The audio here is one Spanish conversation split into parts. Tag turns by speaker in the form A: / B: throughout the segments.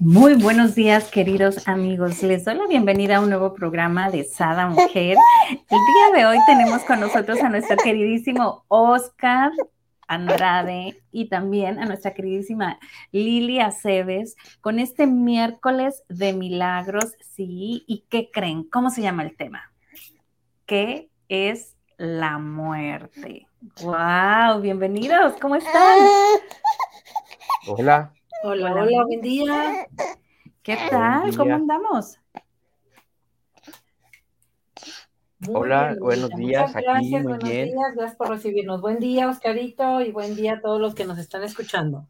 A: Muy buenos días, queridos amigos. Les doy la bienvenida a un nuevo programa de Sada Mujer. El día de hoy tenemos con nosotros a nuestro queridísimo Oscar Andrade y también a nuestra queridísima Lili Aceves con este miércoles de milagros. Sí, ¿y qué creen? ¿Cómo se llama el tema? ¿Qué es la muerte? ¡Wow! Bienvenidos, ¿cómo están?
B: Hola.
A: Hola, hola, buen día. ¿Qué tal? ¿Cómo andamos?
B: Hola, buenos días.
C: Muchas gracias, buenos días, gracias por recibirnos. Buen día, Oscarito, y buen día a todos los que nos están escuchando.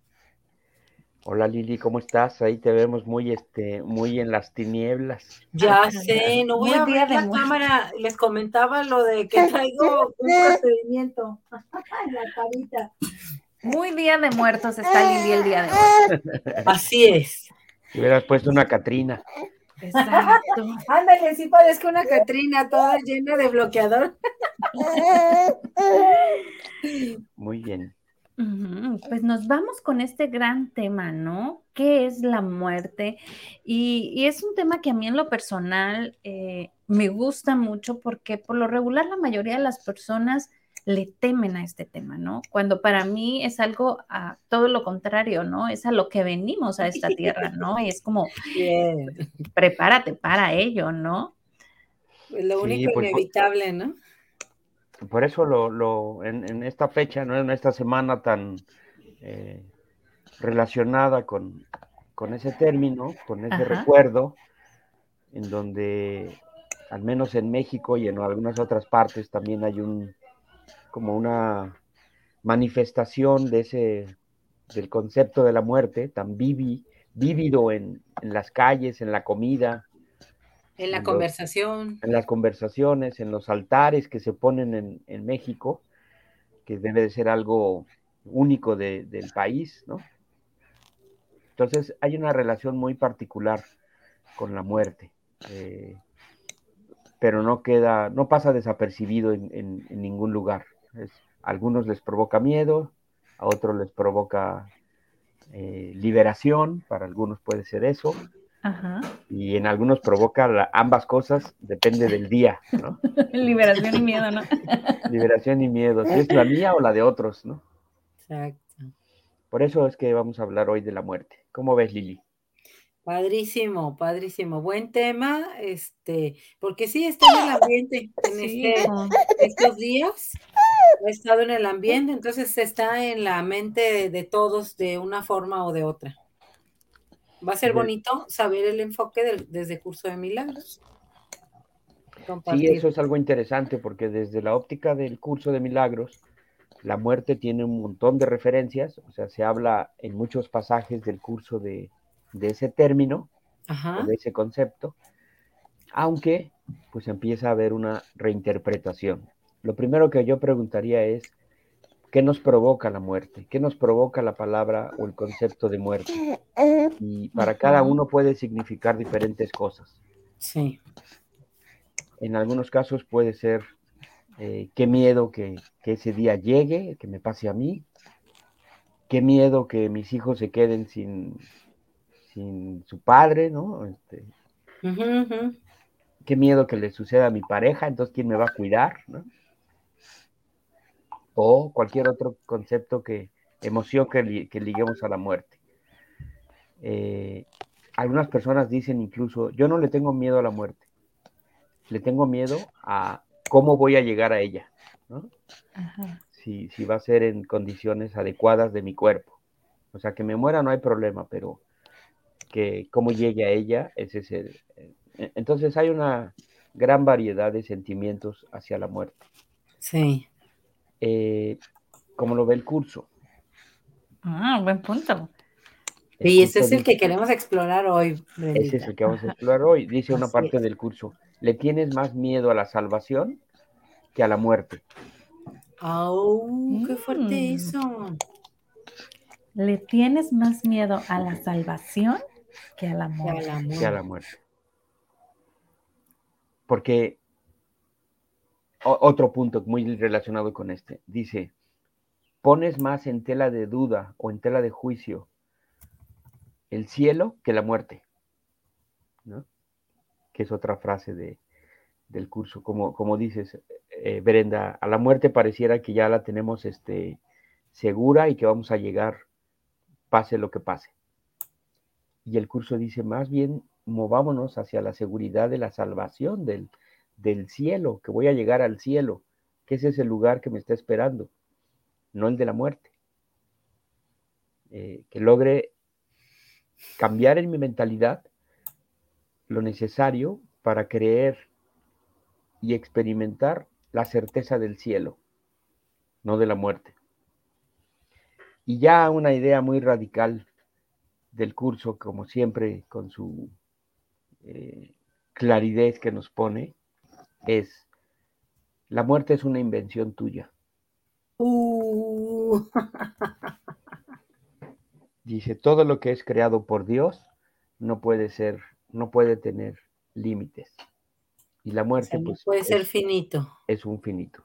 B: Hola Lili, ¿cómo estás? Ahí te vemos muy, este, muy en las tinieblas.
C: Ya sé, no voy a ver la cámara. Les comentaba lo de que traigo un procedimiento en la carita.
A: Muy día de muertos está Lili el día de hoy.
C: Así es.
B: Si hubieras puesto una Catrina.
C: Exacto. Ándale, sí parezco una Catrina toda llena de bloqueador.
B: Muy bien.
A: Pues nos vamos con este gran tema, ¿no? ¿Qué es la muerte? Y, es un tema que a mí en lo personal eh, me gusta mucho porque por lo regular la mayoría de las personas le temen a este tema, ¿no? Cuando para mí es algo a todo lo contrario, ¿no? Es a lo que venimos a esta tierra, ¿no? Y es como, prepárate para ello, ¿no?
C: Pues lo único pues, inevitable, ¿no?
B: Por eso lo, en, esta fecha, ¿no? En esta semana tan eh, relacionada con, ese término, con ese recuerdo, en donde, al menos en México y en algunas otras partes, también hay un como una manifestación de ese, del concepto de la muerte, tan vívido en, las calles, en la comida.
C: En la conversación.
B: en las conversaciones, en los altares que se ponen en, México, que debe de ser algo único del país, ¿no? Entonces hay una relación muy particular con la muerte. Eh, pero no queda, no pasa desapercibido en ningún lugar a algunos les provoca miedo, a otros les provoca eh, liberación, para algunos puede ser eso, y en algunos provoca ambas cosas, depende del día, ¿no?
A: liberación y miedo, ¿no?
B: liberación y miedo, si es la mía o la de otros, ¿no?
C: Exacto.
B: Por eso es que vamos a hablar hoy de la muerte. ¿Cómo ves, Lili?
C: Padrísimo, padrísimo. Buen tema, este, porque sí está en el ambiente en este, estos días. Ha estado en el ambiente, entonces está en la mente de, todos de una forma o de otra. Va a ser bonito saber el enfoque desde Curso de Milagros.
B: Sí, eso es algo interesante porque desde la óptica del Curso de Milagros, la muerte tiene un montón de referencias, o sea, se habla en muchos pasajes del curso de, de ese término, de ese concepto, aunque pues empieza a haber una reinterpretación. Lo primero que yo preguntaría es, ¿qué nos provoca la muerte? ¿Qué nos provoca la palabra o el concepto de muerte? Y para cada uno puede significar diferentes cosas.
C: Sí.
B: En algunos casos puede ser eh, qué miedo que, que, ese día llegue, que me pase a mí, qué miedo que mis hijos se queden sin, sin su padre, ¿no? Este, Qué miedo que le suceda a mi pareja, entonces ¿quién me va a cuidar? ¿no? O cualquier otro concepto que, emoción que, liguemos a la muerte. Eh, algunas personas dicen incluso, yo no le tengo miedo a la muerte, le tengo miedo a cómo voy a llegar a ella, ¿no? Si, si va a ser en condiciones adecuadas de mi cuerpo. O sea, que me muera no hay problema, pero que cómo llegue a ella, ese es el... Eh, entonces hay una gran variedad de sentimientos hacia la muerte.
C: Sí.
B: Eh, como lo ve el curso.
A: Ah, buen punto.
C: y ese es el que queremos explorar hoy.
B: Ese es el que vamos a explorar hoy. Dice una parte del curso, ¿le tienes más miedo a la salvación que a la muerte?
C: ¡Au! ¡Qué fuerte mm. eso!
A: ¿Le tienes más miedo a la salvación que a la muerte?
B: Que a la muerte. Porque otro punto muy relacionado con este, dice, pones más en tela de duda o en tela de juicio el cielo que la muerte, ¿no? Que es otra frase de, del curso, como, como dices, eh, Brenda, a la muerte pareciera que ya la tenemos este, segura y que vamos a llegar, pase lo que pase. Y el curso dice, más bien movámonos hacia la seguridad de la salvación del, del cielo, que voy a llegar al cielo, que ese es el lugar que me está esperando, no el de la muerte. Eh, que logre cambiar en mi mentalidad lo necesario para creer y experimentar la certeza del cielo, no de la muerte. Y ya una idea muy radical del curso, como siempre, con su eh, claridad que nos pone, es, la muerte es una invención tuya. Uh. Dice, todo lo que es creado por Dios no puede ser, no puede tener límites. Y la muerte, pues.
C: Puede ser finito.
B: Es un finito.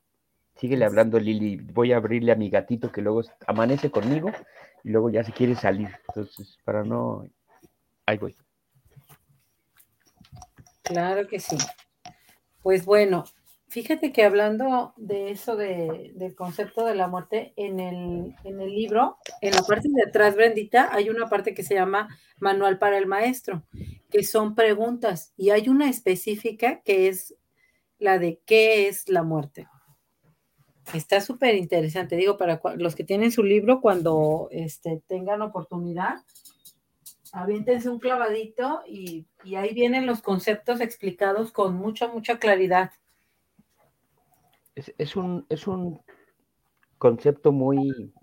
B: Síguele hablando, Lili. Voy a abrirle a mi gatito que luego amanece conmigo y luego ya se quiere salir. Entonces, para no. Ahí voy.
C: Claro que sí. Pues bueno, Fíjate que hablando de eso del concepto de la muerte, en el, en el libro, en la parte de atrás, Brendita, hay una parte que se llama Manual para el Maestro, que son preguntas, y hay una específica que es la de qué es la muerte. Está súper interesante, digo, para los que tienen su libro, cuando este, tengan oportunidad, aviéntense un clavadito y, ahí vienen los conceptos explicados con mucha, mucha claridad.
B: Es, un, es un concepto muy,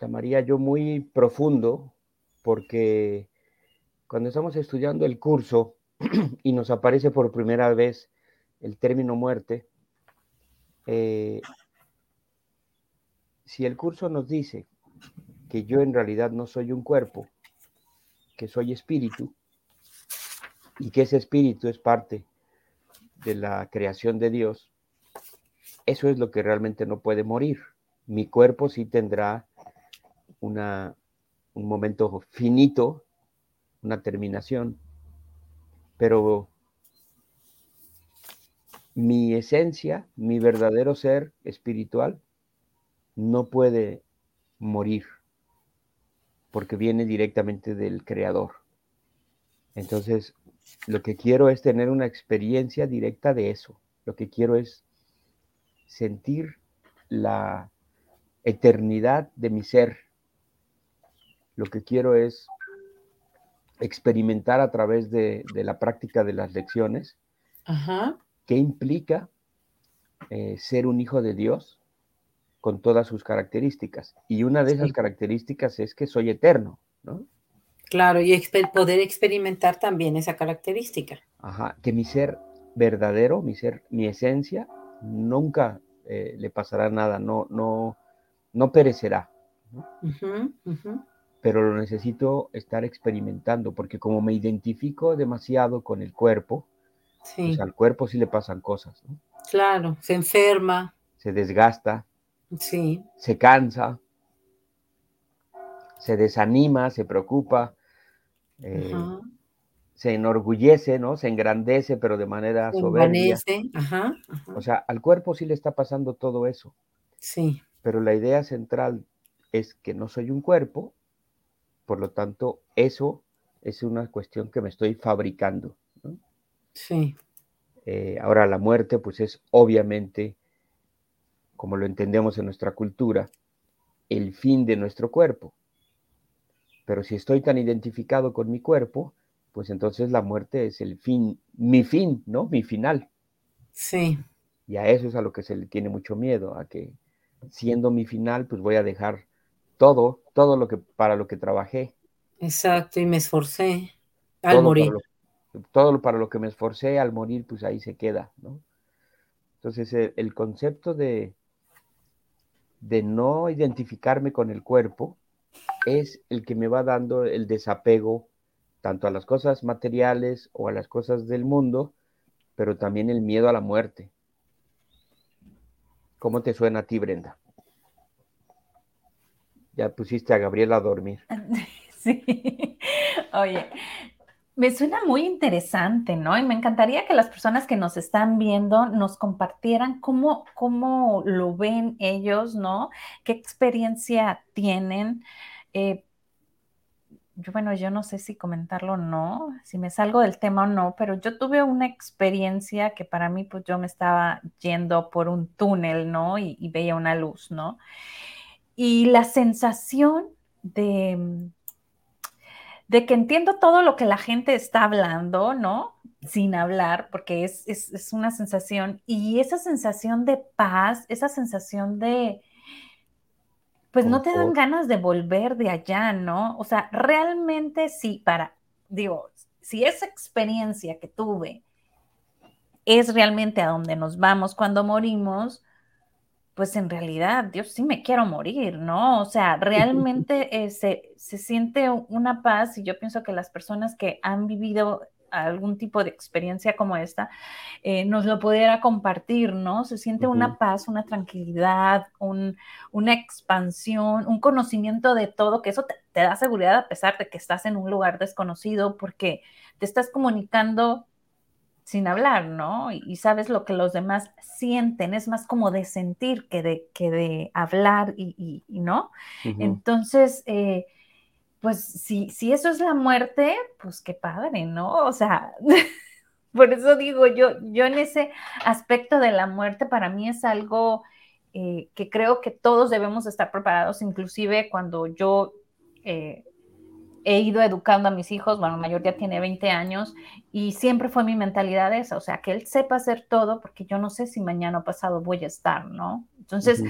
B: llamaría yo, muy profundo, porque cuando estamos estudiando el curso y nos aparece por primera vez el término muerte, eh, si el curso nos dice que yo en realidad no soy un cuerpo, que soy espíritu, y que ese espíritu es parte de la creación de Dios, eso es lo que realmente no puede morir. Mi cuerpo sí tendrá una, un momento finito, una terminación, pero mi esencia, mi verdadero ser espiritual, no puede morir, porque viene directamente del Creador. Entonces, lo que quiero es tener una experiencia directa de eso. Lo que quiero es sentir la eternidad de mi ser. Lo que quiero es experimentar a través de, la práctica de las lecciones qué implica eh, ser un hijo de Dios con todas sus características. Y una de esas características es que soy eterno, ¿no?
C: Claro, y poder experimentar también esa característica.
B: Ajá, que mi ser verdadero, mi ser, mi esencia, nunca eh, le pasará nada, no, no, no perecerá. Pero lo necesito estar experimentando, porque como me identifico demasiado con el cuerpo, pues al cuerpo sí le pasan cosas. ¿no?
C: Claro, se enferma.
B: Se desgasta.
C: Sí.
B: Se cansa. Se desanima, se preocupa eh, se enorgullece, ¿no? Se engrandece, pero de manera soberbia. Ajá, O sea, al cuerpo sí le está pasando todo eso.
C: Sí.
B: Pero la idea central es que no soy un cuerpo, por lo tanto, eso es una cuestión que me estoy fabricando.
C: Sí.
B: Eh, ahora, la muerte, pues es obviamente, como lo entendemos en nuestra cultura, el fin de nuestro cuerpo. Pero si estoy tan identificado con mi cuerpo, pues entonces la muerte es el fin, mi fin, ¿no? Mi final.
C: Sí.
B: Y a eso es a lo que se le tiene mucho miedo, a que siendo mi final, pues voy a dejar todo, todo lo que para lo que trabajé.
C: Exacto, y me esforcé al morir.
B: todo para lo que me esforcé al morir, pues ahí se queda, ¿no? Entonces, el, el concepto de, de no identificarme con el cuerpo es el que me va dando el desapego tanto a las cosas materiales o a las cosas del mundo, pero también el miedo a la muerte. ¿Cómo te suena a ti, Brenda? Ya pusiste a Gabriela a dormir.
A: Sí. Oye, me suena muy interesante, ¿no? Y me encantaría que las personas que nos están viendo nos compartieran cómo, cómo lo ven ellos, ¿no? ¿Qué experiencia tienen? Eh, yo, bueno, yo no sé si comentarlo o no, si me salgo del tema o no, pero yo tuve una experiencia que para mí, pues yo me estaba yendo por un túnel, ¿no? Y, y veía una luz, ¿no? Y la sensación de, de que entiendo todo lo que la gente está hablando, ¿no? Sin hablar, porque es, es, es una sensación, y esa sensación de paz, esa sensación de, pues no te dan ganas de volver de allá, ¿no? O sea, realmente sí, para, digo, si esa experiencia que tuve es realmente a donde nos vamos cuando morimos, pues en realidad, yo sí me quiero morir, ¿no? O sea, realmente eh, se, se siente una paz y yo pienso que las personas que han vivido algún tipo de experiencia como esta, eh, nos lo pudiera compartir, ¿no? Se siente una paz, una tranquilidad, una expansión, un conocimiento de todo, que eso te, da seguridad a pesar de que estás en un lugar desconocido, porque te estás comunicando sin hablar, ¿no? Y, sabes lo que los demás sienten, es más como de sentir que de, que de hablar y, ¿no? Entonces, eh, pues si, si eso es la muerte, pues qué padre, ¿no? O sea, por eso digo, yo, yo en ese aspecto de la muerte para mí es algo eh, que creo que todos debemos estar preparados, inclusive cuando yo eh, he ido educando a mis hijos, bueno, el mayor ya tiene 20 años y siempre fue mi mentalidad esa, o sea, que él sepa hacer todo porque yo no sé si mañana o pasado voy a estar, ¿no? Entonces,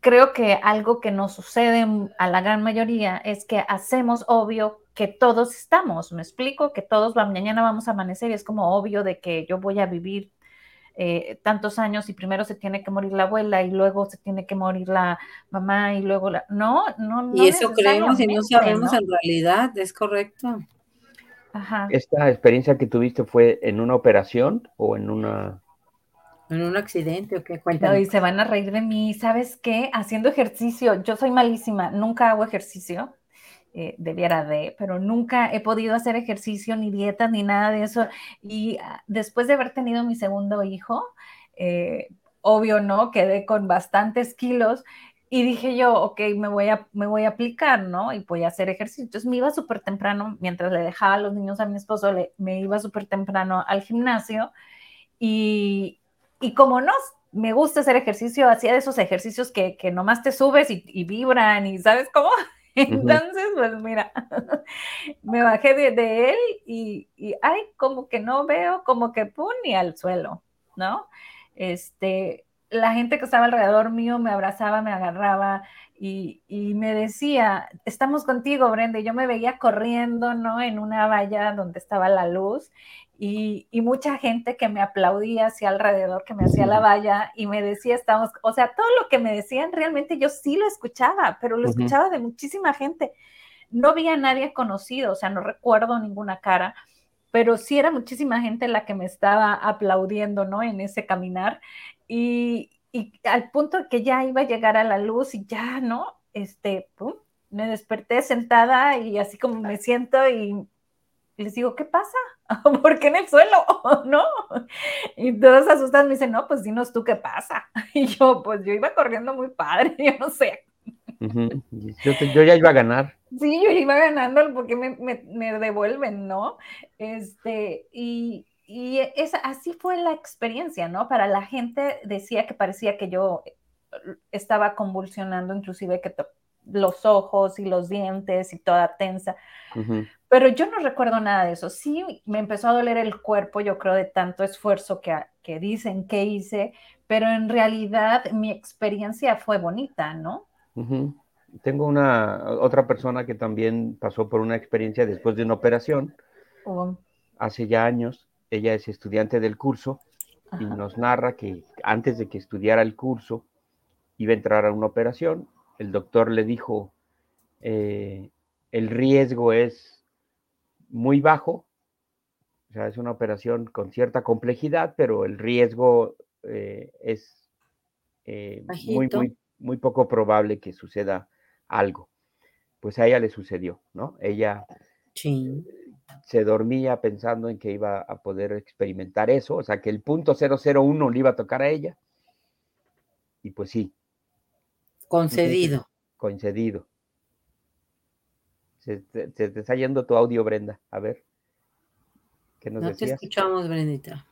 A: creo que algo que nos sucede a la gran mayoría es que hacemos obvio que todos estamos, me explico, que todos mañana vamos a amanecer y es como obvio de que yo voy a vivir eh, tantos años y primero se tiene que morir la abuela y luego se tiene que morir la mamá y luego la... No, no, no.
C: Y eso creemos y no sabemos en realidad, es correcto.
B: Ajá. ¿Esta experiencia que tuviste fue en una operación o en una
C: en un accidente o qué
A: cuenta. y se van a reír de mí. ¿Sabes qué? Haciendo ejercicio. Yo soy malísima, nunca hago ejercicio. Eh, debiera de, pero nunca he podido hacer ejercicio, ni dieta, ni nada de eso. Y ah, después de haber tenido mi segundo hijo, eh, obvio, ¿no? Quedé con bastantes kilos y dije yo, ok, me voy a, me voy a aplicar, ¿no? Y voy a hacer ejercicio. Entonces me iba súper temprano, mientras le dejaba a los niños a mi esposo, le, me iba súper temprano al gimnasio y, y como no me gusta hacer ejercicio, hacía de esos ejercicios que, que nomás te subes y, vibran y sabes cómo. Entonces, pues mira, me bajé de, él y, y, ay, como que no veo, como que pum, ni al suelo, ¿no? Este, la gente que estaba alrededor mío me abrazaba, me agarraba y, y, me decía, estamos contigo, Brenda. Y yo me veía corriendo, ¿no? En una valla donde estaba la luz y, mucha gente que me aplaudía hacia alrededor, que me hacía la valla y me decía, estamos, o sea, todo lo que me decían realmente yo sí lo escuchaba, pero lo escuchaba de muchísima gente. No había nadie conocido, o sea, no recuerdo ninguna cara, pero sí era muchísima gente la que me estaba aplaudiendo, ¿no? En ese caminar y, y al punto que ya iba a llegar a la luz y ya, ¿no? Este, pum, me desperté sentada y así como me siento y les digo, ¿qué pasa? ¿Por qué en el suelo? ¿No? Y todos asustan, me dicen, no, pues dinos tú qué pasa. Y yo, pues yo iba corriendo muy padre, yo no sé.
B: yo, ya iba a ganar.
A: Sí, yo iba ganando porque me, me, devuelven, ¿no? Este, y, y esa, así fue la experiencia, ¿no? Para la gente decía que parecía que yo estaba convulsionando, inclusive que los ojos y los dientes y toda tensa. Pero yo no recuerdo nada de eso. Sí, me empezó a doler el cuerpo, yo creo, de tanto esfuerzo que, que dicen que hice, pero en realidad mi experiencia fue bonita, ¿no?
B: tengo una otra persona que también pasó por una experiencia después de una operación.
A: Oh,
B: Hace ya años, ella es estudiante del curso y nos narra que antes de que estudiara el curso iba a entrar a una operación. El doctor le dijo, eh, el riesgo es muy bajo, o sea, es una operación con cierta complejidad, pero el riesgo eh, es eh, muy, muy, muy poco probable que suceda algo. Pues a ella le sucedió, ¿no? Ella
C: Sí.
B: Se dormía pensando en que iba a poder experimentar eso, o sea, que el punto 001 le iba a tocar a ella. Y pues sí,
C: Concedido.
B: coincidido. Se, te- se te está yendo tu audio, Brenda. A ver, ¿qué nos
C: No te escuchamos, Brendita.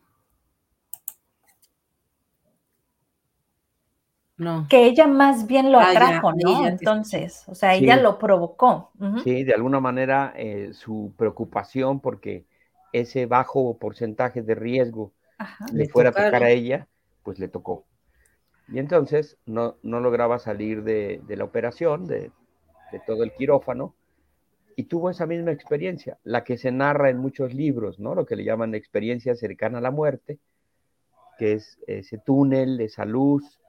C: No.
A: Que ella más bien lo
C: Ah, ya,
A: atrajo, ¿no? Entonces, o sea, ella lo provocó.
B: Sí, de alguna manera eh, su preocupación porque ese bajo porcentaje de riesgo
A: Ajá.
B: le
C: Le
B: fuera a tocar a ella, pues le tocó. Y entonces no, no lograba salir de, de la operación, de, de todo el quirófano, y tuvo esa misma experiencia, la que se narra en muchos libros, ¿no? Lo que le llaman experiencia cercana a la muerte, que es ese túnel, esa luz,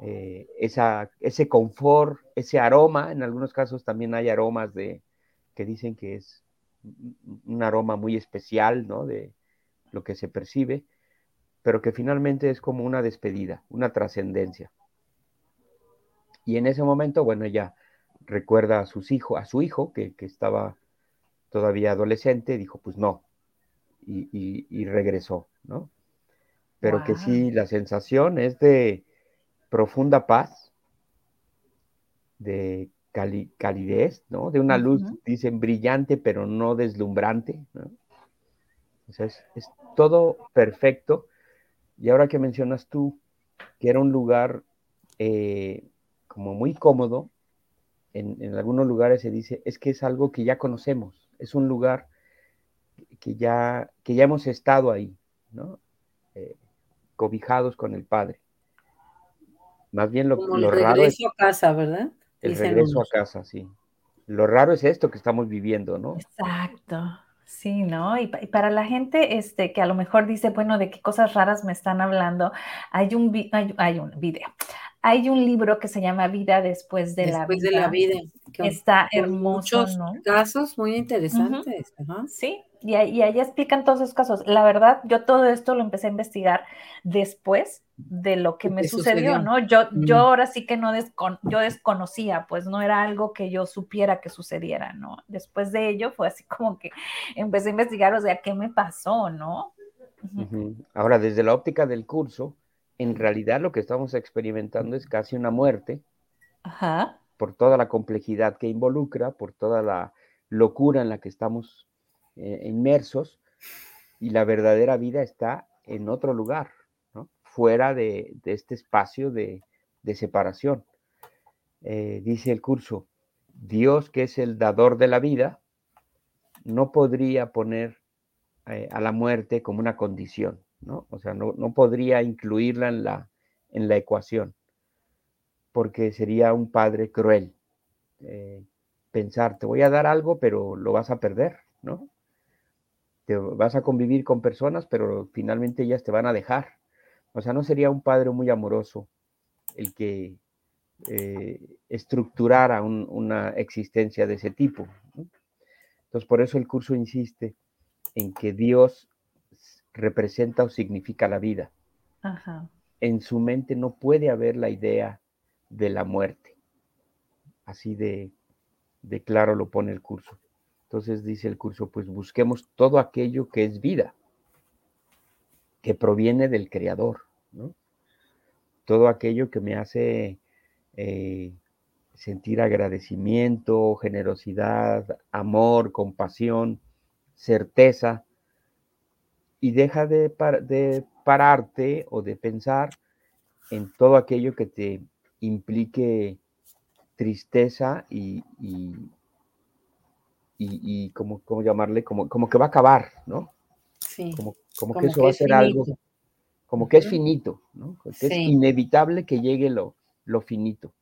B: eh, esa, ese confort, ese aroma. En algunos casos también hay aromas de, que dicen que es un aroma muy especial, ¿no? De lo que se percibe, pero que finalmente es como una despedida, una trascendencia. Y en ese momento, bueno, ella recuerda a sus hijos, a su hijo, que, que estaba todavía adolescente, dijo, pues no, y, y, y regresó, ¿no? Pero que sí, la sensación es de profunda paz, de cali- calidez, ¿no? De una luz, dicen, brillante, pero no deslumbrante, ¿no? O sea, es, es todo perfecto. Y ahora que mencionas tú que era un lugar eh, como muy cómodo, en, en algunos lugares se dice, es que es algo que ya conocemos, es un lugar que ya, que ya hemos estado ahí, ¿no? Eh, cobijados con el Padre. Más bien lo,
C: Como
B: lo
C: el
B: raro es
C: regreso a casa, ¿verdad?
B: el
C: Dicen
B: regreso a casa, sí. Lo raro es esto que estamos viviendo, ¿no?
A: Exacto. Sí, ¿no? Y, pa- y para la gente este, que a lo mejor dice, bueno, ¿de qué cosas raras me están hablando? Hay un, vi- hay, hay un video. Hay un libro que se llama Vida después de la
C: Después de la
A: vida.
C: vida. que-
A: Está hermoso,
C: muchos
A: ¿no?
C: casos muy interesantes. ajá.
A: Sí, y, ahí- y ahí explican todos esos casos. La verdad, yo todo esto lo empecé a investigar después de lo que
C: ¿Qué
A: me sucedió,
C: sucedió?
A: ¿no? Yo,
C: Mm.
A: yo ahora sí que no descon- yo desconocía, pues no era algo que yo supiera que sucediera, ¿no? Después de ello fue así como que empecé a investigar, o sea, ¿qué me pasó, no?
B: Ahora, desde la óptica del curso, en realidad lo que estamos experimentando es casi una muerte
A: Ajá.
B: por toda la complejidad que involucra, por toda la locura en la que estamos eh, inmersos, y la verdadera vida está en otro lugar. Fuera de, este espacio de, separación. Eh, dice el curso, Dios que es el dador de la vida, no podría poner eh, a la muerte como una condición, ¿no? O sea, no, no podría incluirla en la, en la ecuación, porque sería un padre cruel. Eh, pensar, te voy a dar algo, pero lo vas a perder, ¿no? Te vas a convivir con personas, pero finalmente ellas te van a dejar. O sea, no sería un padre muy amoroso el que eh, estructurara un, una existencia de ese tipo. ¿no? Entonces, por eso el curso insiste en que Dios representa o significa la vida.
A: Ajá.
B: En su mente no puede haber la idea de la muerte. Así de, de claro lo pone el curso. Entonces dice el curso, pues busquemos todo aquello que es vida, que proviene del Creador, ¿no? Todo aquello que me hace eh, sentir agradecimiento, generosidad, amor, compasión, certeza, y deja de, par de pararte o de pensar en todo aquello que te implique tristeza y, y, y, y como, ¿cómo llamarle? Como, como que va a acabar, ¿no?
C: Sí.
B: Como, como,
C: Como
B: que eso
C: que
B: va a ser algo. Como que es finito, ¿no? Es inevitable que llegue lo, lo finito.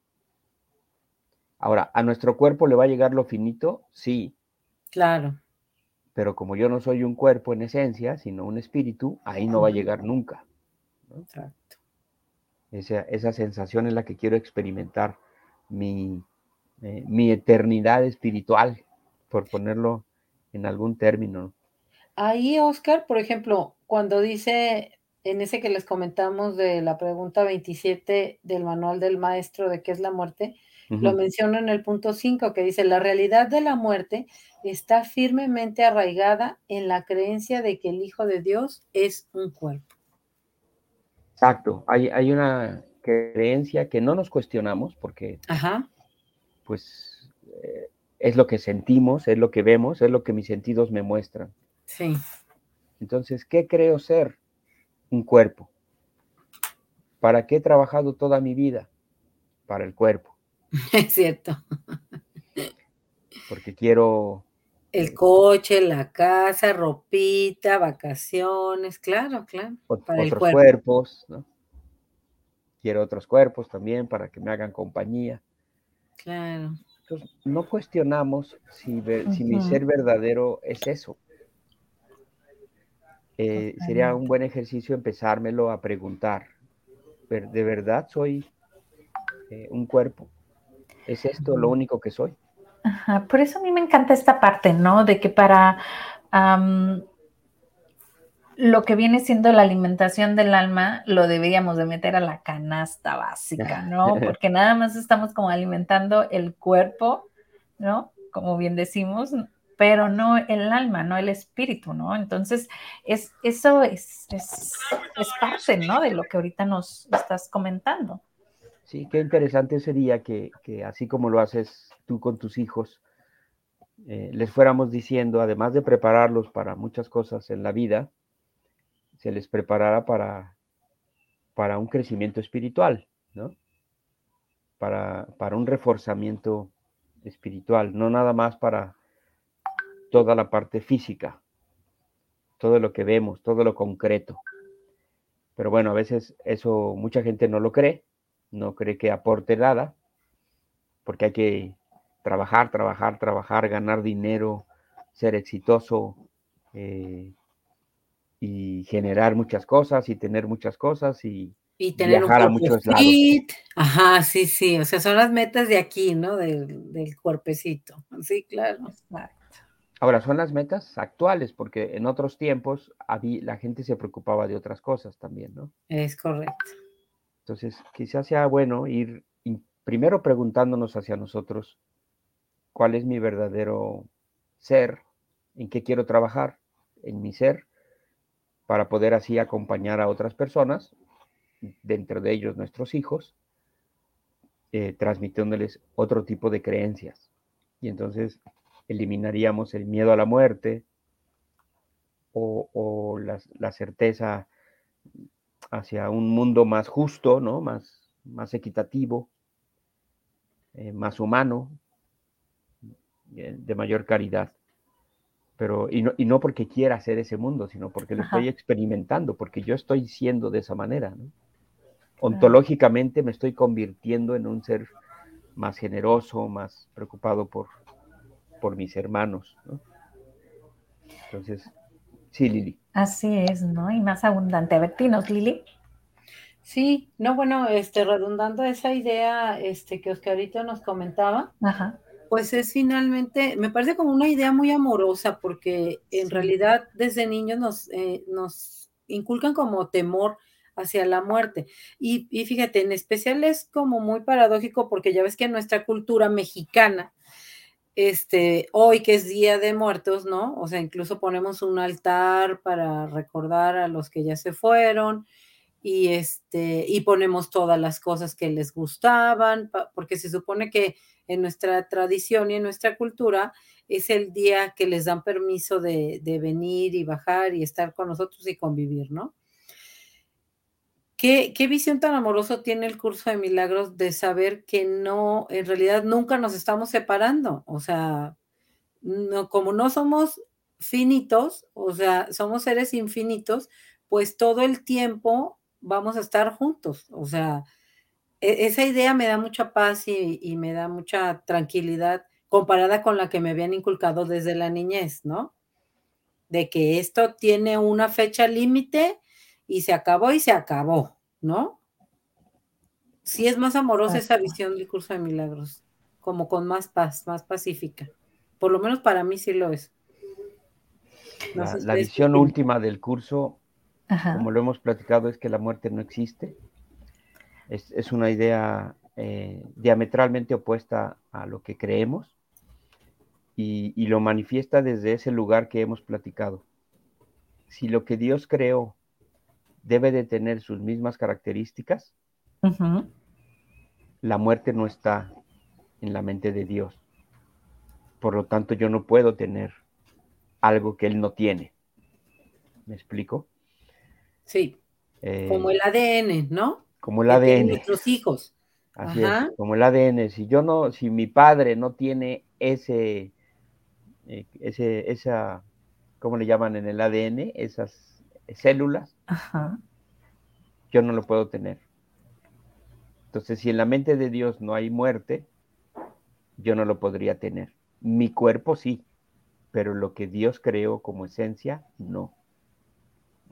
B: Ahora, ¿a nuestro cuerpo le va a llegar lo finito? Sí.
C: Claro.
B: Pero como yo no soy un cuerpo en esencia, sino un espíritu, ahí no va a llegar nunca. Exacto. Esa, esa, sensación es la que quiero experimentar, mi, eh, mi eternidad espiritual, por ponerlo en algún término.
C: Ahí, Oscar, por ejemplo, cuando dice en ese que les comentamos de la pregunta 27 del manual del maestro de qué es la muerte, lo menciona en el punto 5 que dice, la realidad de la muerte está firmemente arraigada en la creencia de que el Hijo de Dios es un cuerpo.
B: Exacto, hay, hay una creencia que no nos cuestionamos porque pues eh, es lo que sentimos, es lo que vemos, es lo que mis sentidos me muestran.
C: Sí.
B: Entonces, ¿qué creo ser? Un cuerpo. ¿Para qué he trabajado toda mi vida? Para el cuerpo.
C: Es cierto.
B: Porque quiero...
C: El coche, la casa, ropita, vacaciones, claro, claro.
B: Para otros cuerpos, ¿no? Quiero otros cuerpos también para que me hagan compañía.
C: Claro.
B: Entonces, no cuestionamos si, si mi ser verdadero es eso. Eh, sería un buen ejercicio empezármelo a preguntar. ¿De verdad soy eh, un cuerpo? ¿Es esto lo único que soy?
A: Por eso a mí me encanta esta parte, ¿no? De que para lo que viene siendo la alimentación del alma lo deberíamos de meter a la canasta básica, ¿no? Porque nada más estamos como alimentando el cuerpo, ¿no? Como bien decimos, pero no el alma, no el espíritu, ¿no? Entonces, es, eso es, es, parte, ¿no? De lo que ahorita nos estás comentando.
B: Sí, qué interesante sería que, así como lo haces tú con tus hijos, eh, les fuéramos diciendo, además de prepararlos para muchas cosas en la vida, se les preparara para, para un crecimiento espiritual, ¿no? Para, para un reforzamiento espiritual, no nada más para toda la parte física, todo lo que vemos, todo lo concreto. Pero bueno, a veces eso mucha gente no lo cree, no cree que aporte nada, porque hay que trabajar, trabajar, trabajar, ganar dinero, ser exitoso eh, y generar muchas cosas y tener muchas cosas y, viajar a muchos lados.
C: Ajá, sí, sí, o sea, son las metas de aquí, ¿no? Del, del cuerpecito. Sí, claro.
B: Ahora, son las metas actuales, porque en otros tiempos la gente se preocupaba de otras cosas también, ¿no?
C: Es correcto.
B: Entonces, quizás sea bueno ir primero preguntándonos hacia nosotros cuál es mi verdadero ser, en qué quiero trabajar, en mi ser, para poder así acompañar a otras personas, dentro de ellos nuestros hijos, eh, transmitiéndoles otro tipo de creencias. Y entonces eliminaríamos el miedo a la muerte o, la, certeza hacia un mundo más justo, ¿no? más, más equitativo, eh, más humano, eh, de mayor caridad. Pero, y no, y no porque quiera hacer ese mundo, sino porque lo estoy experimentando, porque yo estoy siendo de esa manera. Ontológicamente me estoy convirtiendo en un ser más generoso, más preocupado por, por mis hermanos, ¿no? Entonces, sí, Lili.
A: Así es, ¿no? Y más abundante. A ver, Tinos, Lili.
C: Sí, no, bueno, este, redundando esa idea este, que Oscarito nos comentaba, pues es finalmente, me parece como una idea muy amorosa, porque en realidad desde niños nos, eh, nos inculcan como temor hacia la muerte. Y, y, fíjate, en especial es como muy paradójico porque ya ves que en nuestra cultura mexicana, este, hoy que es Día de Muertos, ¿no? O sea, incluso ponemos un altar para recordar a los que ya se fueron y este, y ponemos todas las cosas que les gustaban, porque se supone que en nuestra tradición y en nuestra cultura es el día que les dan permiso de, de venir y bajar y estar con nosotros y convivir, ¿no? ¿Qué, visión tan amoroso tiene el curso de milagros de saber que no, en realidad nunca nos estamos separando? O sea, como no somos finitos, o sea, somos seres infinitos, pues todo el tiempo vamos a estar juntos. O sea, e, esa idea me da mucha paz y, me da mucha tranquilidad comparada con la que me habían inculcado desde la niñez, ¿no? De que esto tiene una fecha límite y se acabó y se acabó, ¿no? Sí es más amorosa esa visión del curso de milagros, como con más paz, más pacífica. Por lo menos para mí sí lo es.
B: la, visión última del curso, como lo hemos platicado, es que la muerte no existe es, una idea eh, diametralmente opuesta a lo que creemos y, lo manifiesta desde ese lugar que hemos platicado. Si lo que Dios creó debe de tener sus mismas características, la muerte no está en la mente de Dios. Por lo tanto, yo no puedo tener algo que Él no tiene. ¿Me explico?
C: Sí. Eh, como el ADN, ¿no?
B: como el ADN.
C: Nuestros hijos.
B: Así es, como el ADN. Si yo no, si mi padre no tiene ese, eh, ese, esa, ¿cómo le llaman en el ADN? Esas células, yo no lo puedo tener. Entonces, si en la mente de Dios no hay muerte, yo no lo podría tener. Mi cuerpo sí, pero lo que Dios creó como esencia, no.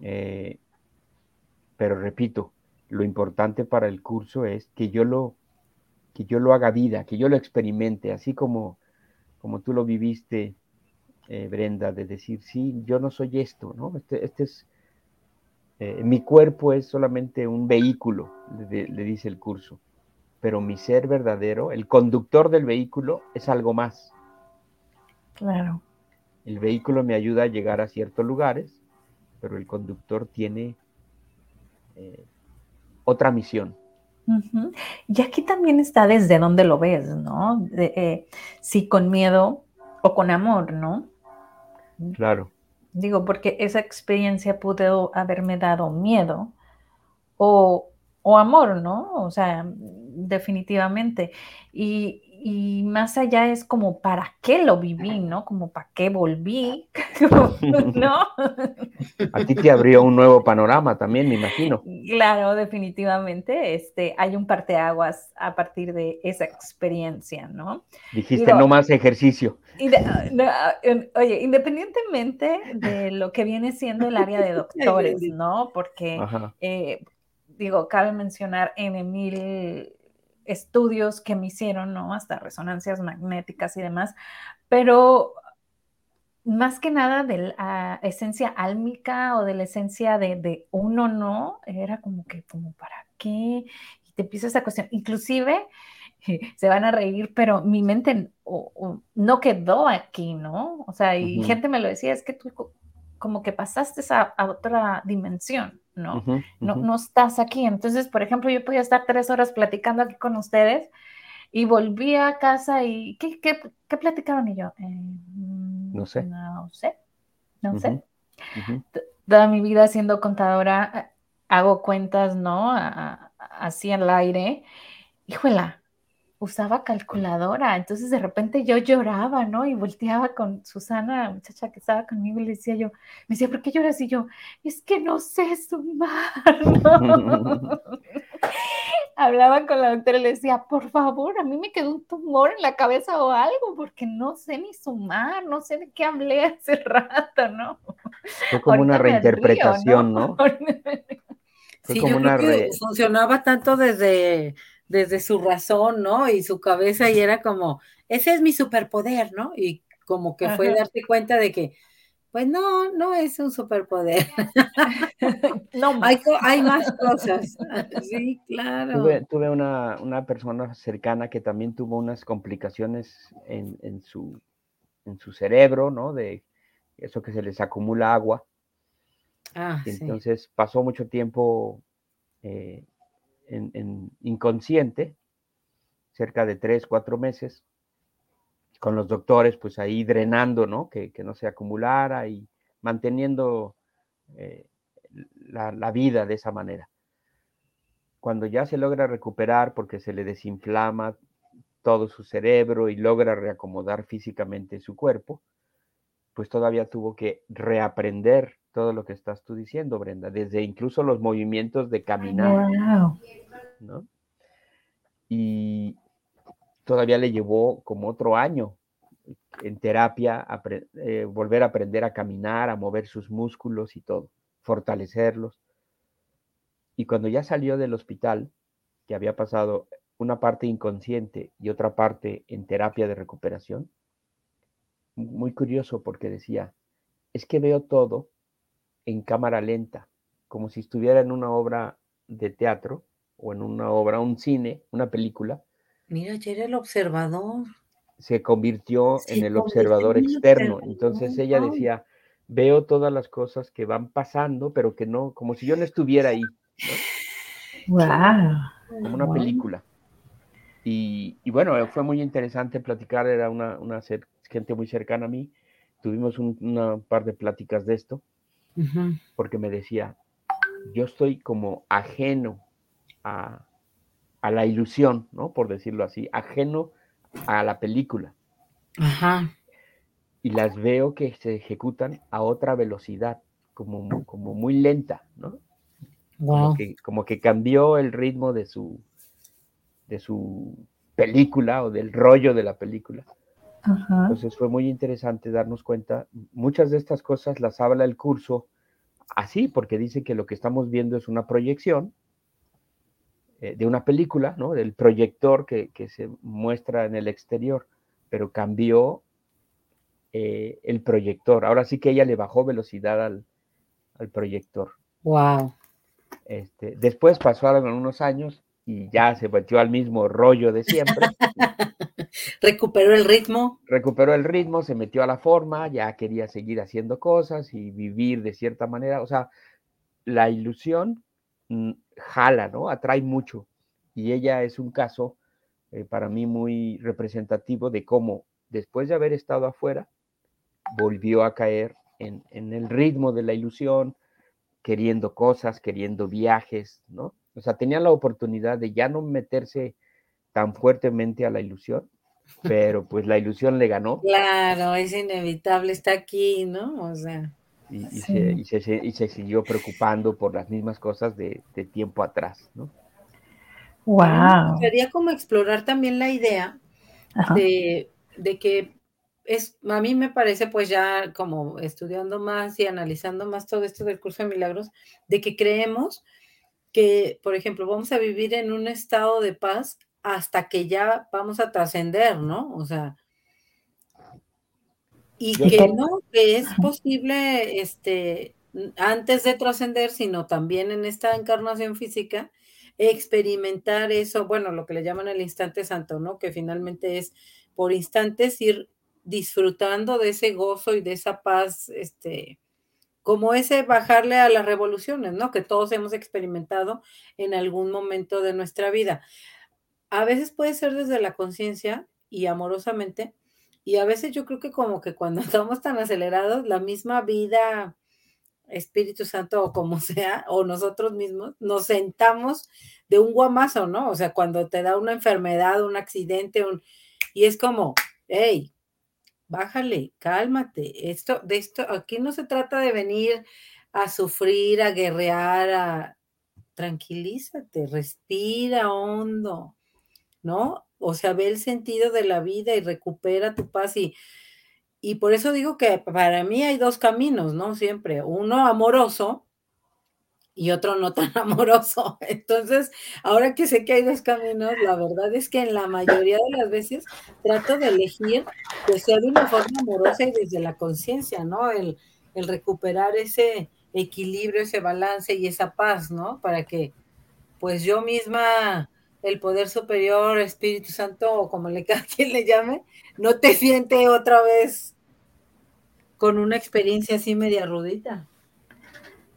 B: Eh, pero repito, lo importante para el curso es que yo lo, que yo lo haga vida, que yo lo experimente, así como, como tú lo viviste, eh, Brenda, de decir, sí, yo no soy esto, ¿no? Este, este es, eh, mi cuerpo es solamente un vehículo, le, dice el curso, pero mi ser verdadero, el conductor del vehículo, es algo más.
A: Claro.
B: El vehículo me ayuda a llegar a ciertos lugares, pero el conductor tiene eh, otra misión.
A: Y aquí también está desde donde lo ves, ¿no? Eh, si con miedo o con amor, ¿no?
B: Claro.
A: Digo, porque esa experiencia pudo haberme dado miedo o, o amor, ¿no? O sea, definitivamente. Y, y más allá es como para qué lo viví, ¿no? Como para qué volví, ¿no?
B: A ti te abrió un nuevo panorama también, me imagino.
A: Claro, definitivamente. Este, hay un parteaguas a partir de esa experiencia, ¿no?
B: Dijiste no más ejercicio.
A: oye, independientemente de lo que viene siendo el área de doctores, ¿no? Porque, eh, digo, cabe mencionar en mil estudios que me hicieron, ¿no? Hasta resonancias magnéticas y demás, pero más que nada de la esencia álmica o de la esencia de, uno, ¿no? Era como que, como, ¿para qué? Y te empieza esa cuestión. Inclusive, se van a reír, pero mi mente no quedó aquí, ¿no? O sea, y gente me lo decía, es que tú como que pasaste a, a otra dimensión. ¿No? no, no estás aquí. Entonces, por ejemplo, yo podía estar tres horas platicando aquí con ustedes y volví a casa y ¿qué, qué, qué platicaron? Y yo, eh,
B: no sé.
A: No sé, no sé. Toda mi vida siendo contadora, hago cuentas, ¿no? así al aire. Híjola, usaba calculadora, entonces de repente yo lloraba, ¿no? Y volteaba con Susana, la muchacha que estaba conmigo, y le decía yo, me decía, ¿por qué lloras? Y yo, es que no sé sumar, ¿no? Hablaba con la doctora y le decía, por favor, a mí me quedó un tumor en la cabeza o algo, porque no sé ni sumar, no sé de qué hablé hace rato, ¿no?
B: Fue como una reinterpretación, ¿no?
C: sí, yo creo que funcionaba tanto desde desde su razón, ¿no? Y su cabeza y era como, ese es mi superpoder, ¿no? Y como que fue darte cuenta de que, pues no, no es un superpoder. no, hay, hay, más cosas. Sí, claro.
B: Tuve, una, una, persona cercana que también tuvo unas complicaciones en, en, su, en su cerebro, ¿no? De eso que se les acumula agua. Ah, entonces pasó mucho tiempo eh, en, inconsciente, cerca de tres, cuatro meses, con los doctores, pues ahí drenando, ¿no? Que, no se acumulara y manteniendo eh, la, vida de esa manera. Cuando ya se logra recuperar porque se le desinflama todo su cerebro y logra reacomodar físicamente su cuerpo, pues todavía tuvo que reaprender todo lo que estás tú diciendo, Brenda, desde incluso los movimientos de caminar. ¿no? y todavía le llevó como otro año en terapia, eh, volver a aprender a caminar, a mover sus músculos y todo, fortalecerlos. Y cuando ya salió del hospital, que había pasado una parte inconsciente y otra parte en terapia de recuperación, muy curioso porque decía, es que veo todo en cámara lenta, como si estuviera en una obra de teatro o en una obra, un cine, una película.
C: Mira, ya era el observador.
B: Se convirtió en el observador externo. Entonces ella decía, veo todas las cosas que van pasando, pero que no, como si yo no estuviera ahí.
A: Wow.
B: Como una película. Y, bueno, fue muy interesante platicar, era una, gente muy cercana a mí. Tuvimos una par de pláticas de esto, porque me decía, yo estoy como ajeno a, la ilusión, ¿no? Por decirlo así, ajeno a la película.
C: Ajá.
B: Y las veo que se ejecutan a otra velocidad, como, como muy lenta, ¿no? Como, que, como que cambió el ritmo de su, de su película o del rollo de la película. Entonces fue muy interesante darnos cuenta. Muchas de estas cosas las habla el curso así, porque dice que lo que estamos viendo es una proyección eh, de una película, ¿no? Del proyector que, se muestra en el exterior, pero cambió eh, el proyector. Ahora sí que ella le bajó velocidad al, al proyector.
C: Wow.
B: Este, después pasaron unos años y ya se metió al mismo rollo de siempre.
C: recuperó el ritmo.
B: Recuperó el ritmo, se metió a la forma, ya quería seguir haciendo cosas y vivir de cierta manera. O sea, la ilusión mm, jala, ¿no? Atrae mucho. Y ella es un caso eh, para mí muy representativo de cómo después de haber estado afuera, volvió a caer en, en el ritmo de la ilusión, queriendo cosas, queriendo viajes, ¿no? O sea, tenía la oportunidad de ya no meterse tan fuertemente a la ilusión, pero pues la ilusión le ganó.
C: Claro, es inevitable, está aquí, ¿no? O sea.
B: Y, se, siguió preocupando por las mismas cosas de, tiempo atrás, ¿no?
C: Wow. Sería como explorar también la idea de, de, que es, a mí me parece, pues ya como estudiando más y analizando más todo esto del curso de milagros, de que creemos que, por ejemplo, vamos a vivir en un estado de paz hasta que ya vamos a trascender, ¿no? O sea, y que no, que es posible, este, antes de trascender, sino también en esta encarnación física, experimentar eso, bueno, lo que le llaman el instante santo, ¿no? Que finalmente es por instantes ir disfrutando de ese gozo y de esa paz, este, como ese bajarle a las revoluciones, ¿no? Que todos hemos experimentado en algún momento de nuestra vida. A veces puede ser desde la conciencia y amorosamente, y a veces yo creo que como que cuando estamos tan acelerados, la misma vida, Espíritu Santo o como sea, o nosotros mismos, nos sentamos de un guamazo, ¿no? O sea, cuando te da una enfermedad, un accidente, un... y es como, hey, bájale, cálmate. Esto, de esto, aquí no se trata de venir a sufrir, a guerrear, a tranquilízate, respira hondo, ¿no? O sea, ve el sentido de la vida y recupera tu paz y, y por eso digo que para mí hay dos caminos, ¿no? Siempre, uno amoroso, y otro no tan amoroso. Entonces, ahora que sé que hay dos caminos, la verdad es que en la mayoría de las veces trato de elegir que sea de una forma amorosa y desde la conciencia, ¿no? El, el, recuperar ese equilibrio, ese balance y esa paz, ¿no? Para que, pues yo misma, el poder superior, Espíritu Santo, o como le cada quien le llame, no te siente otra vez con una experiencia así media rudita.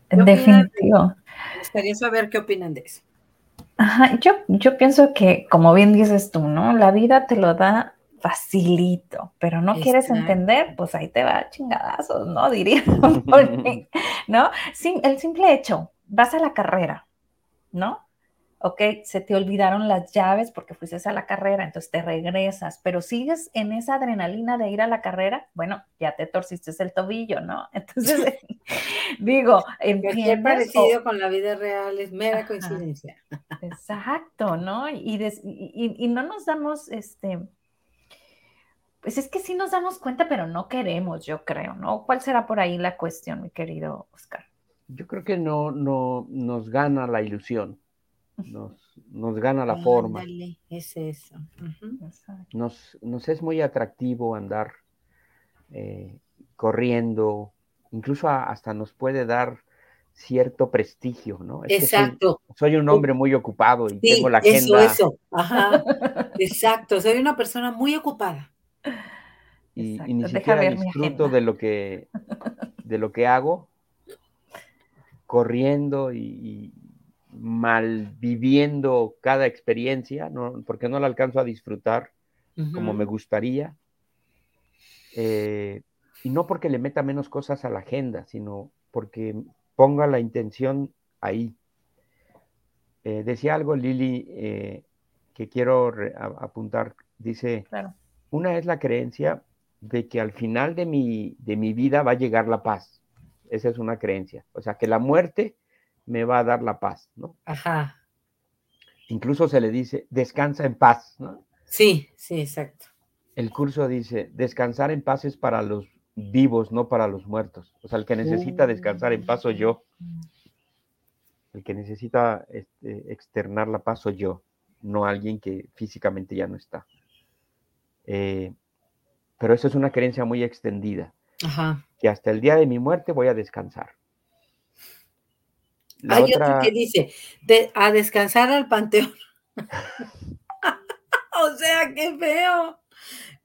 A: Definitivo.
C: Me gustaría saber qué opinan de eso.
A: Ajá, yo, yo pienso que, como bien dices tú, ¿no? La vida te lo da facilito, pero no quieres entender, pues ahí te va chingadazos, ¿no? Diría, ¿no? Sin, el simple hecho, vas a la carrera, ¿no? Ok, se te olvidaron las llaves porque fuiste a la carrera, entonces te regresas, pero sigues en esa adrenalina de ir a la carrera, bueno, ya te torciste el tobillo, ¿no? Entonces, digo,
C: entiendes. parecido con la vida real, es mera coincidencia.
A: Exacto, ¿no? Y, y, no nos damos, este, pues es que sí nos damos cuenta, pero no queremos, yo creo, ¿no? ¿Cuál será por ahí la cuestión, mi querido Oscar?
B: Yo creo que no, no nos gana la ilusión, nos, nos gana la forma.
C: es eso.
B: nos, nos, es muy atractivo andar eh, corriendo, incluso hasta nos puede dar cierto prestigio, ¿no?
C: Exacto.
B: soy, un hombre muy ocupado y tengo la agenda.
C: Eso, eso. Ajá. Exacto. Soy una persona muy ocupada.
B: Y, ni siquiera disfruto de lo que de lo que hago, corriendo y, viviendo cada experiencia, ¿no? porque no la alcanzo a disfrutar como me gustaría. Eh, y no porque le meta menos cosas a la agenda, sino porque ponga la intención ahí. Eh, decía algo Lili eh, que quiero apuntar. Dice, una es la creencia de que al final de mi, de mi vida va a llegar la paz. Esa es una creencia. O sea, que la muerte me va a dar la paz, ¿no?
C: Ajá.
B: Incluso se le dice, descansa en paz, ¿no?
C: Sí, sí, exacto.
B: El curso dice, descansar en paz es para los vivos, no para los muertos. O sea, el que necesita descansar en paz soy yo. El que necesita este, externar la paz soy yo, no alguien que físicamente ya no está. Eh, pero eso es una creencia muy extendida.
C: Ajá.
B: Que hasta el día de mi muerte voy a descansar.
C: Hay otro que dice, a descansar al panteón. o sea, qué feo.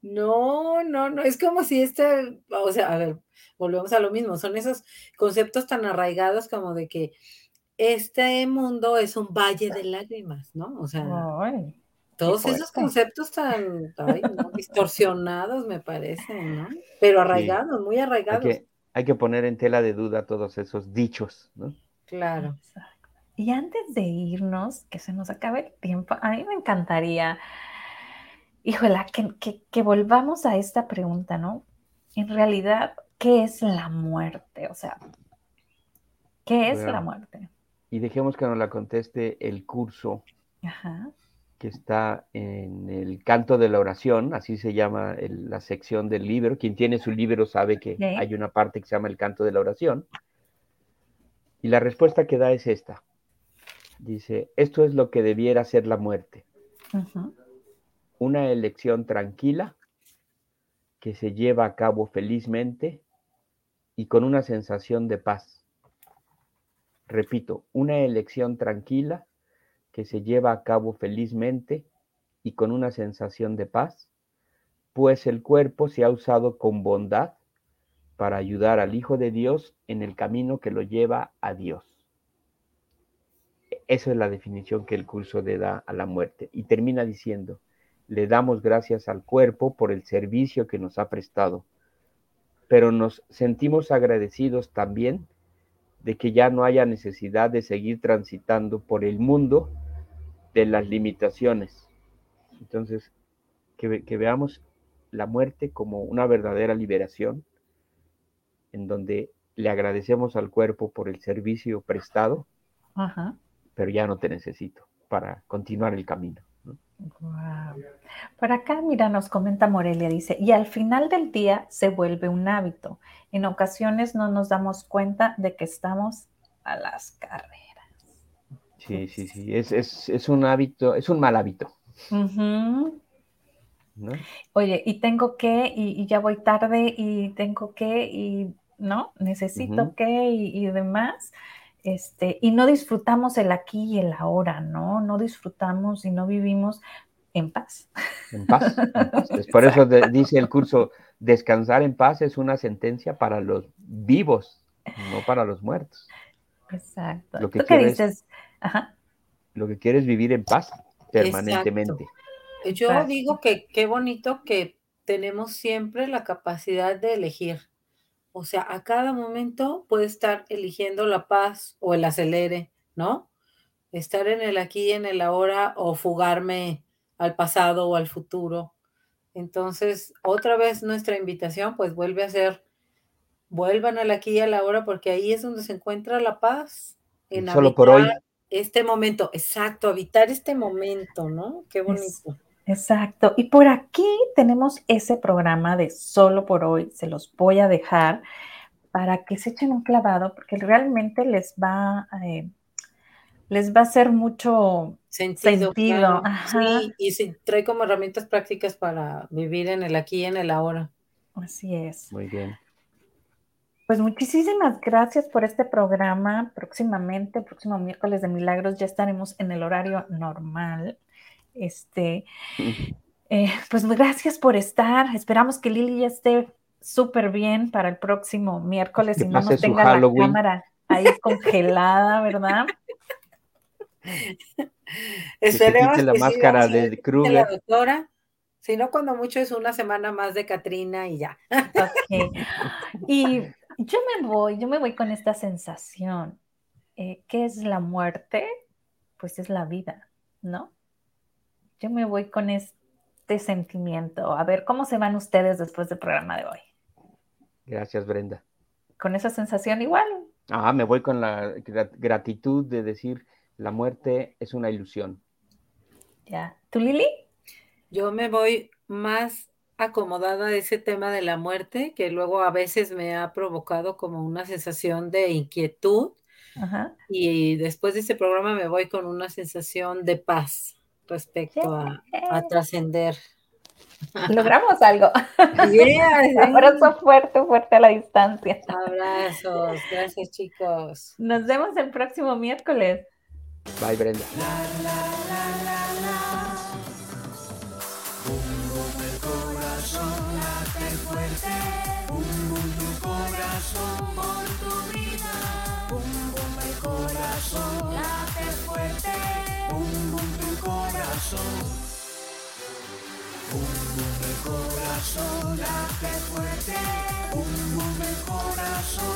C: No, no, no, es como si este, o sea, a ver, volvemos a lo mismo, son esos conceptos tan arraigados como de que este mundo es un valle de lágrimas, ¿no? O sea, todos esos conceptos tan, distorsionados me parecen, ¿no? Pero arraigados, muy arraigados.
B: Hay que, hay que poner en tela de duda todos esos dichos, ¿no?
C: Claro.
A: Y antes de irnos, que se nos acabe el tiempo, a mí me encantaría híjola, que, volvamos a esta pregunta, ¿no? En realidad, ¿qué es la muerte? O sea, ¿qué es la muerte?
B: Y dejemos que nos la conteste el curso que está en el canto de la oración, así se llama la sección del libro. Quien tiene su libro sabe que hay una parte que se llama el canto de la oración. Y la respuesta que da es esta. Dice, esto es lo que debiera ser la muerte. Una elección tranquila que se lleva a cabo felizmente y con una sensación de paz. Repito, una elección tranquila que se lleva a cabo felizmente y con una sensación de paz, pues el cuerpo se ha usado con bondad para ayudar al Hijo de Dios en el camino que lo lleva a Dios. Esa es la definición que el curso le da a la muerte. Y termina diciendo, le damos gracias al cuerpo por el servicio que nos ha prestado, pero nos sentimos agradecidos también de que ya no haya necesidad de seguir transitando por el mundo de las limitaciones. Entonces, que, veamos la muerte como una verdadera liberación, en donde le agradecemos al cuerpo por el servicio prestado, pero ya no te necesito para continuar el camino.
A: Por acá, mira, nos comenta Morelia, dice, y al final del día se vuelve un hábito. En ocasiones no nos damos cuenta de que estamos a las carreras.
B: Sí, sí, sí, es, un hábito, es un mal hábito.
A: Oye, y tengo que, y, ya voy tarde, y tengo que, y no, necesito que, y, y demás. Este, y no disfrutamos el aquí y el ahora, ¿no? No disfrutamos y no vivimos en paz.
B: En paz. por eso dice el curso, descansar en paz es una sentencia para los vivos, no para los muertos.
A: Exacto.
B: Lo que quieres, dices? Lo que quieres vivir en paz permanentemente.
C: Yo digo que qué bonito que tenemos siempre la capacidad de elegir. O sea, a cada momento puede estar eligiendo la paz o el acelere, ¿no? Estar en el aquí y en el ahora o fugarme al pasado o al futuro. Entonces, otra vez nuestra invitación pues vuelve a ser, vuelvan al aquí y a la hora porque ahí es donde se encuentra la paz.
B: En Solo por hoy.
C: este momento, exacto, habitar este momento, ¿no? Qué bonito.
A: Exacto. Y por aquí tenemos ese programa de solo por hoy, se los voy a dejar para que se echen un clavado, porque realmente les va, eh, les va a hacer mucho sentido.
C: Sí, y se trae como herramientas prácticas para vivir en el aquí y en el ahora.
A: Así es.
B: Muy bien.
A: Pues muchísimas gracias por este programa. Próximamente, el próximo miércoles de Milagros, ya estaremos en el horario normal. Este, eh, pues gracias por estar. Esperamos que Lili ya esté súper bien para el próximo miércoles y no nos tenga la cámara ahí congelada, ¿verdad?
C: Esperemos
B: que la máscara de Kruger.
C: La doctora. Si no, cuando mucho es una semana más de Katrina y ya.
A: Ok. Y yo me voy, yo me voy con esta sensación. Eh, ¿Qué es la muerte? Pues es la vida, ¿no? Yo me voy con este sentimiento. A ver, ¿cómo se van ustedes después del programa de hoy?
B: Gracias, Brenda.
A: ¿Con esa sensación igual?
B: Ah, me voy con la gratitud de decir, la muerte es una ilusión.
A: Ya. ¿Tú, Lili?
C: Yo me voy más acomodada a ese tema de la muerte, que luego a veces me ha provocado como una sensación de inquietud. Y después de ese programa me voy con una sensación de paz respecto a, trascender.
A: Logramos algo. Abrazo fuerte, fuerte a la distancia.
C: Abrazos, gracias chicos.
A: Nos vemos el próximo miércoles.
B: Bye Brenda.
D: Un bomba el corazón late fuerte. Un el corazón.